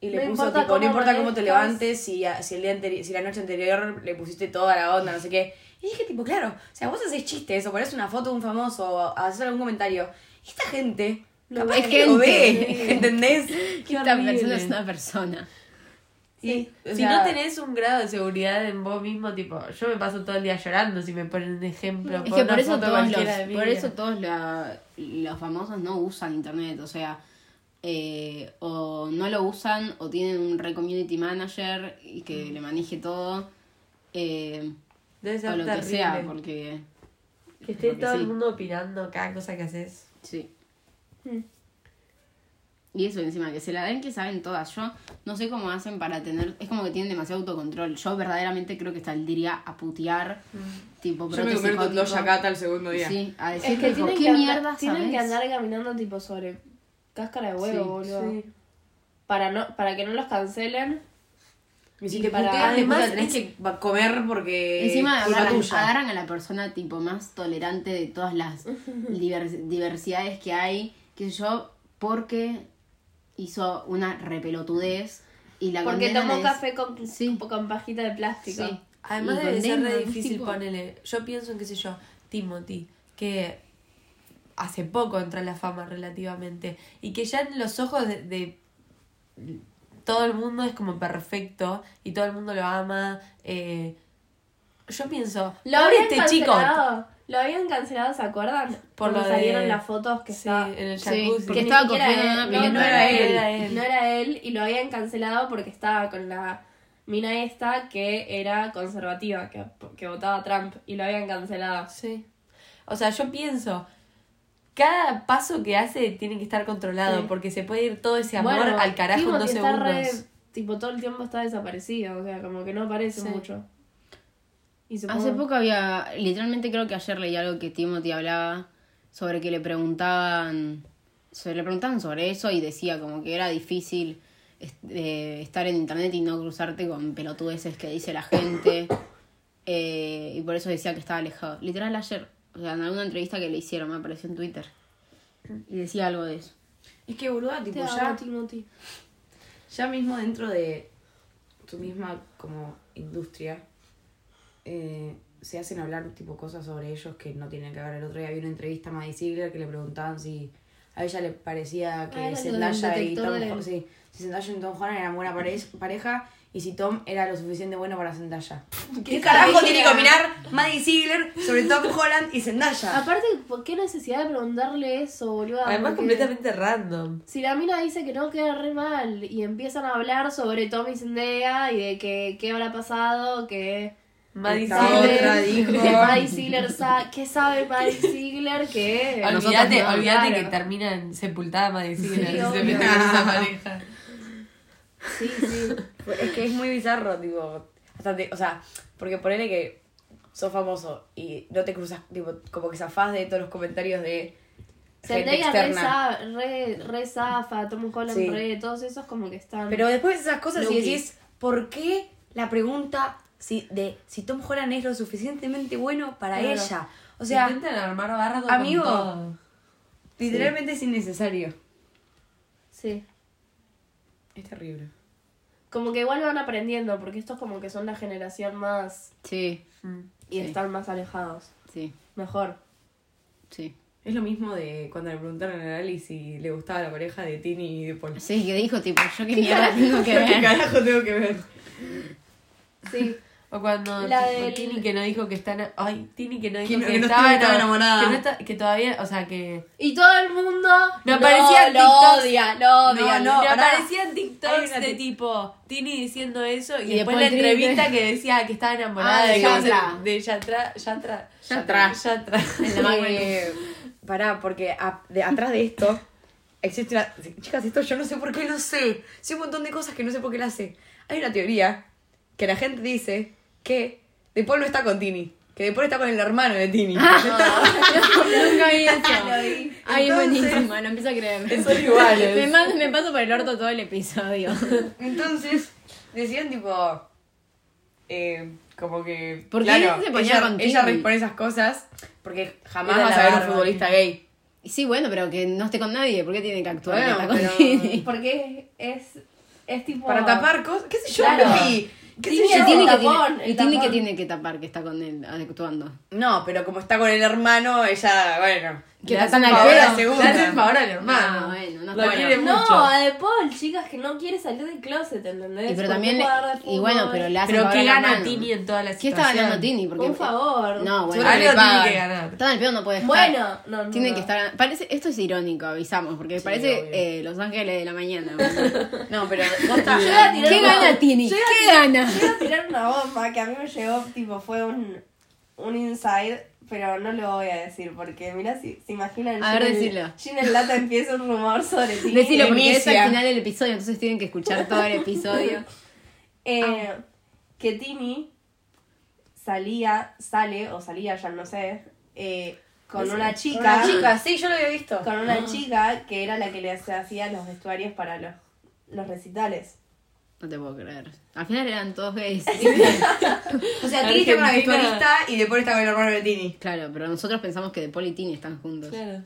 y le No puso tipo, no importa cómo te levantes, si, el día si la noche anterior le pusiste toda la onda, no sé qué. Y dije, tipo, claro, o sea, vos haces chistes o pones una foto de un famoso o haces algún comentario. Y esta gente, Lo capaz que lo ve, ¿entendés? Qué esta persona es una persona. O si no tenés un grado de seguridad en vos mismo, tipo, yo me paso todo el día llorando si me ponen un ejemplo. Es por que por eso todos, los, por eso todos la- los famosos no usan internet, o sea, eh, o no lo usan o tienen un re community manager y que le maneje todo, eh, Debe o ser lo que terrible. sea, porque Que esté porque todo sí. el mundo opinando cada cosa que haces. sí. Mm. Y eso encima, que se la den que saben todas. Yo no sé cómo hacen para tener. Es como que tienen demasiado autocontrol. Yo verdaderamente creo que saldría a putear. Tipo, yo me convierto en Cat al segundo día. Sí, a Es decir que tipo, tienen, ¿qué que, andar, mierda tienen que andar caminando tipo sobre cáscara de huevo, Sí, boludo. Sí. Para, no, para que no los cancelen. Y si Y te para- putean, Además, la tenés es- que comer porque Encima agarran, tuya. agarran a la persona tipo más tolerante de todas las divers- diversidades que hay, qué sé yo, porque hizo una repelotudez y la Porque tomó es- café con, Sí. con pajita de plástico. Sí. Además debe ser re difícil tipo, ponerle. Yo pienso en, qué sé yo, Timothy, que hace poco entró en la fama relativamente. Y que ya en los ojos de, de todo el mundo es como perfecto y todo el mundo lo ama. eh, yo pienso, Lo habían este chico. cancelado. Lo habían cancelado, ¿se acuerdan? Por Cuando lo de- salieron las fotos que Sí, estaba... en el Sí, jacuzzi. porque que ni estaba siquiera cogiendo él- una no, no era él, Era él. No era él y lo habían cancelado porque estaba con la mina esta que era conservativa, que, que votaba a Trump y lo habían cancelado. Sí. O sea, yo pienso, cada paso que hace tiene que estar controlado Sí. porque se puede ir todo ese amor Bueno, al carajo en dos segundos. re- tipo, todo el tiempo está desaparecido, o sea, como que no aparece Sí. mucho. Y supongo- Hace poco había, literalmente creo que ayer leí algo que Timothy hablaba sobre que le preguntaban, se le preguntaban sobre eso y decía como que era difícil est- eh, estar en internet y no cruzarte con pelotudeces que dice la gente eh, y por eso decía que estaba alejado. Literal ayer, o sea, en alguna entrevista que le hicieron me apareció en Twitter y decía algo de eso. Es que, boluda, tipo, ya, Timothy. ya mismo dentro de tu misma como industria eh, se hacen hablar tipo cosas sobre ellos que no tienen que ver. El otro día vi una entrevista a Maddie Ziegler que le preguntaban si a ella le parecía Ah, que del Zendaya y Tom, de- Ho- sí, si Zendaya y Tom Holland eran buena pare- pareja y si Tom era lo suficiente bueno para Zendaya. ¿Qué Qué carajo tiene que opinar Maddie Ziegler sobre Tom Holland y Zendaya? Aparte, ¿por qué necesidad de preguntarle eso, boludo? Además, Porque completamente random. Si la mina dice que no, queda re mal. Y empiezan a hablar sobre Tommy y Zendaya y de que qué habrá pasado, que... Maddie Ziegler. otra dijo. Que Maddie Ziegler sa- ¿Qué sabe Maddie Ziegler? Que Olvídate, no, olvídate claro. que terminan sepultada Maddie Ziegler Sí, si se obvio. meten en esa pareja. Sí, sí. Es que es muy bizarro, tipo. hasta te- o sea, porque ponele que sos famoso y no te cruzas, tipo, como que zafás de todos los comentarios de Zendaya re, za- re, re zafa, Tom Holland Sí. re, todos esos como que están... Pero después de esas cosas y decís, ¿por qué la pregunta si, de si Tom Holland es lo suficientemente bueno para Claro. ella? O sea, Intentan armar bardo amigo. con todo. literalmente es innecesario. Sí. Es terrible. Como que igual van aprendiendo, porque estos como que son la generación más... Sí. Y Sí. están más alejados. sí, Mejor. sí. Es lo mismo de cuando le preguntaron a Ali si le gustaba la pareja de Tini y de Paul. Sí, que dijo tipo, yo qué mierda tengo que ¿Qué ver. carajo tengo que ver? Sí. O cuando La tipo, del- Tini que no dijo que está ena- ay Tini que no dijo Que no- que, que no estaba, estaba enam- enamorada. que, no está- que todavía o sea que Y todo el mundo Me aparecían lo TikToks. odia, lo odia. No, no, me aparecían TikToks de tipo Tini diciendo eso y, Y después, después la Tini- entrevista que decía que estaba enamorada Ah, de de Yatra. de Yatra Yatra Yatra. Eh, pará, porque a- de, atrás de esto existe una... Chicas, esto yo no sé por qué lo sé. Sé un montón de cosas que no sé por qué las sé. Hay una teoría que la gente dice que De Paul no está con Tini. Que De Paul está con el hermano de Tini. Nunca vi eso. Vi. Ay, Entonces- buenísimo, lo empiezo a creer. Son iguales. Me, me paso por el orto todo el episodio. Entonces, decían tipo. eh, como que. ¿Por qué claro, se ponía ella, con ella Tini? responde esas cosas porque jamás Era vas la a ver un futbolista gay. Y Sí, bueno, pero que no esté con nadie. ¿Por qué tiene que actuar? Bueno, que está con pero- Tini? Porque es, es tipo... Para tapar cosas. ¿Qué sé yo? Claro. ¿Qué el que tapón, tiene, el y Tini que tiene que tapar que está con él actuando. No, pero como está con el hermano, ella, bueno. Que Le hacen al favor pedo. a- segunda. Le hacen favor al hermano. Ah, bueno, no Lo está quiere mucho. No, a De Paul, chicas, que no quiere salir del closet, ¿entendés? Y pero también no y bueno, pero le hace Pero ¿qué al gana. Tini en toda la ¿Qué situación? está ganando Tini? Porque Un favor. No, bueno. Algo tiene que ganar. Está en el pedo, no puede estar. Bueno, no, no. Tiene no. que estar. Parece, esto es irónico, avisamos, porque parece eh, Los Ángeles de la Mañana. No, pero vos estás. ¿Qué gana Tini? ¿Qué gana? Yo iba a tirar una bomba que a mí me llegó, tipo, fue un, un inside, pero no lo voy a decir porque, mira, si se imaginan. A ver, Gin en- decilo. Gin en lata empieza un rumor sobre ti. Decilo porque es Inicia. al final del episodio, entonces tienen que escuchar todo el episodio. Eh, que Tini salía, sale, o salía, ya no sé, eh, con una chica. Una chica, sí, yo lo había visto. Con una chica que era la que le hacía los vestuarios para los, los recitales. No te puedo creer. Al final eran todos gays. O sea, Tini está con la vestuarista y después está con el hermano de Tini. claro, pero nosotros pensamos que De Paul y Tini están juntos. Claro.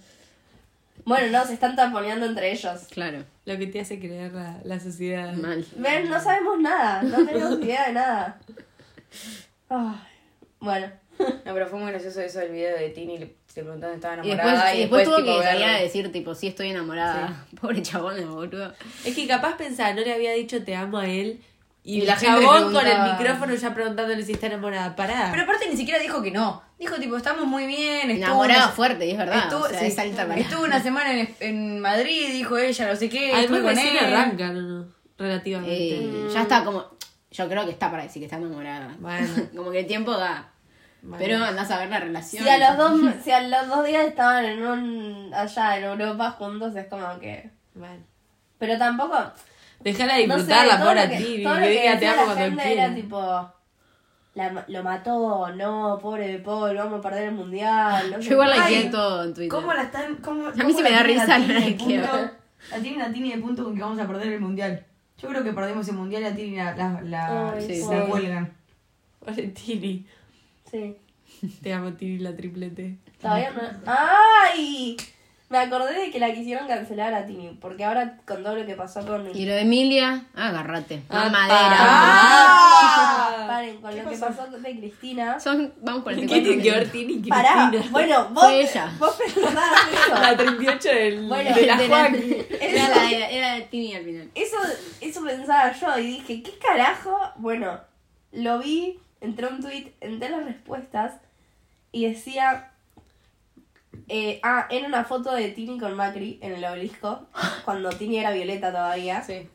Bueno, no, se están taponeando entre ellos. Claro, Lo que te hace creer la, la sociedad. mal. Ven, no sabemos nada, no tenemos idea de nada. Ay, bueno, No, pero fue muy gracioso eso del video de Tini. Le preguntaban si estaba Y enamorada. después, y después tuvo tipo, que salir a decir, tipo, sí estoy enamorada. Pobre chabón, boludo. Es que capaz pensaba, no le había dicho te amo a él. Y, Y el la chabón con el micrófono ya preguntándole si está enamorada. Pará. Pero aparte ni siquiera dijo que no. Dijo, tipo, estamos muy bien. estuvo Enamorada una- fuerte, y es verdad. Estuvo, o sea, sí, es alta palabra. estuvo una semana en, en Madrid, dijo ella, no sé qué. Además con él. arranca, no, no. Relativamente. Eh, ya está como. Yo creo que está para decir que está enamorada. Bueno. como que el tiempo da. Pero andás a ver la relación. si a los dos, si a los dos días estaban en un allá en Europa juntos es como que. Bueno. Pero tampoco. Dejala No sé, disfrutar la todo pobre lo a que- ti. todo lo Que te amo la cuando gente quiera. era tipo. la- lo mató, no, pobre de Paul, vamos a perder el mundial. No Yo igual la Ay, todo en Twitter. ¿Cómo la están? Cómo, A mí sí me da risa la de que- La tienen a Tini de punto con que vamos a perder el mundial. Yo creo que perdemos el mundial y a Tini la, la, la, Ay, sí, la sí. cuelgan. Pobre Tini. Sí. Te amo, Tini, la triplete. Todavía no. ¡Ay! Me acordé de que la quisieron cancelar a Tini, porque ahora con todo lo que pasó con. Y lo de Emilia, agárrate. Ah, madera. Ah, Paren, con lo que pasó de Cristina. Son, vamos ¿Qué 44 tiene que ver. Tini y Pará, bueno, vos, Fue ella. vos pensás eso. La 38 del, Bueno, de la De la- Juan. Era la era de Tini al final. Eso, eso pensaba yo y dije, ¿qué carajo? Bueno, lo vi, entré a un tweet, entré a las respuestas y decía. eh, ah, era una foto de Tini con Macri en el obelisco, cuando Tini era violeta todavía. Sí.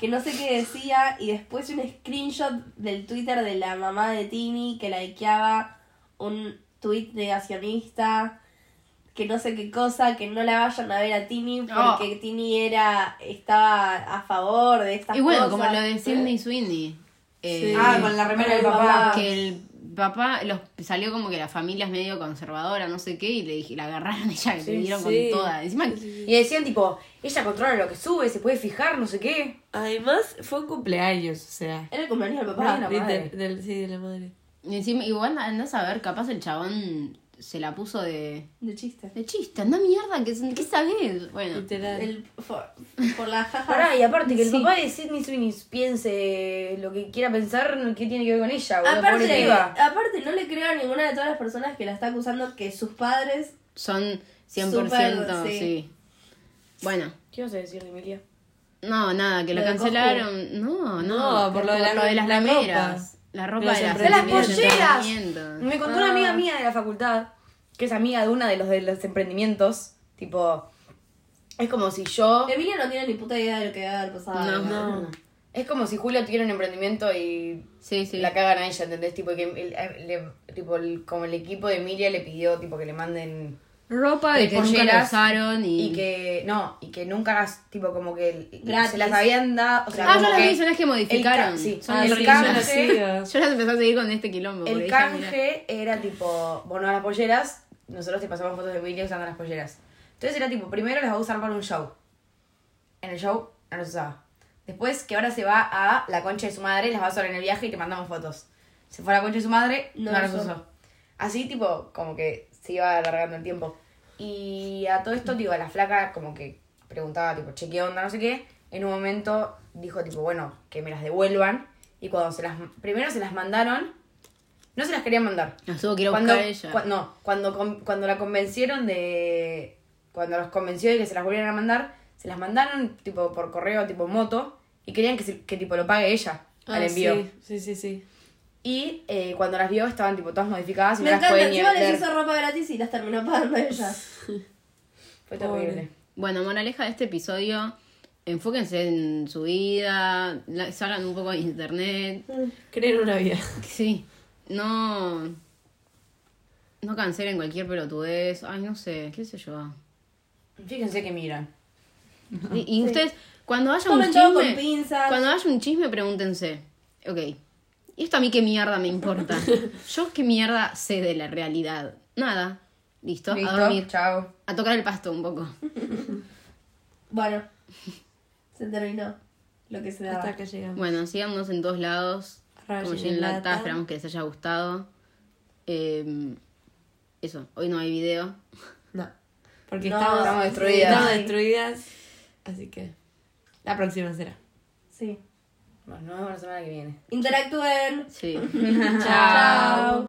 que no sé qué decía y después un screenshot del Twitter de la mamá de Tini que likeaba un tweet negacionista que no sé qué cosa, que no la vayan a ver a Tini porque Tini era estaba a favor de estas Y bueno, cosas. como lo de Sidney Sweeney. Eh, Ah, con la remera del papá. que el papá los salió como que la familia es medio conservadora, no sé qué, y le dije, la agarraron a ella, que Sí, le dieron sí. con toda. Encima, Y decían tipo, ella controla lo que sube, se puede fijar, no sé qué. Además, fue un cumpleaños, o sea. Era el cumpleaños del papá. no. de- madre. del- sí, de la madre. y encima igual andás a ver, capaz el chabón se la puso de, De chiste. de chiste, anda mierda, ¿qué, qué sabés? Bueno, Literal. El, por, por la jaja. Pará, y aparte que el Sí. papá de Sidney Sweeney piense lo que quiera pensar, ¿qué tiene que ver con ella? boludo? Aparte, aparte, no le creo a ninguna de todas las personas que la está acusando que sus padres. son 100%, Súper, sí. sí. Bueno, ¿Qué vas a decir, Emilia? no, nada, que lo, Lo de cancelaron. No, no, No, por lo de la- las la remeras. La ropa de las ¡De las polleras! Me contó una amiga mía de la facultad, que es amiga de una de los de los emprendimientos, tipo, es como si yo... Emilia no tiene ni puta idea de lo que va a haber pasado. No. No. Es como si Julio tuviera un emprendimiento y Sí, sí. la cagan a ella, ¿entendés? Tipo, que el- tipo el- como el equipo de Emilia le pidió tipo que le manden Ropa de que nunca la polleras usaron y... y que no y que nunca tipo como que el- Gratis. se las habían dado o sea, Ah, yo las que vi, son las que el modificaron. ca- sí, Son Ah, el sí, canje-. Yo las empecé a seguir con este quilombo. el canje era tipo bueno las polleras nosotros te pasamos fotos de Emilia usando las polleras entonces era tipo primero las va a usar para un show en el show no las usaba después que ahora se va a la concha de su madre las va a usar en el viaje y te mandamos fotos se fue a la concha de su madre no, No las usó. Así tipo como que se iba alargando el tiempo y a todo esto tipo la flaca como que preguntaba tipo che qué onda no sé qué en un momento dijo tipo bueno que me las devuelvan y cuando se las primero se las mandaron no se las querían mandar Las tuvo que ir a cuando, buscar ella. no, cuando, cuando la convencieron de. Cuando los convenció de que se las volvieran a mandar, se las mandaron tipo por correo, tipo moto, y querían que, se- que tipo lo pague ella al Ah, envío. Sí, sí, sí. sí. Y eh, cuando las vio estaban tipo todas modificadas y Me no las encanta, podía ni encima les hizo ropa gratis y las terminó pagando ella. Fue terrible. Pobre. Bueno, moraleja de este episodio, enfóquense en su vida, la- salgan un poco de internet. Creen una vida. Sí, no... No cancelen cualquier pelotudez. Ay, no sé, qué sé yo. Fíjense que miran. Y, y ustedes, cuando haya un Tomen todo con chisme... pinzas. Cuando haya un chisme, pregúntense. Ok, ¿y esto a mí qué mierda me importa? Yo qué mierda sé de la realidad. Nada. Listo, a dormir. chao. A tocar el pasto un poco. Bueno, se terminó lo que se daba. Hasta acá llegamos. Bueno, síganos en todos lados. Como Gin Lata, Lata. esperamos que les haya gustado. Eh, eso, hoy no hay video. No. Porque No, estamos, estamos destruidas. Estamos destruidas. Así que la próxima será. Sí. Bueno, nos vemos la semana que viene. Interactúen. Sí. Chao.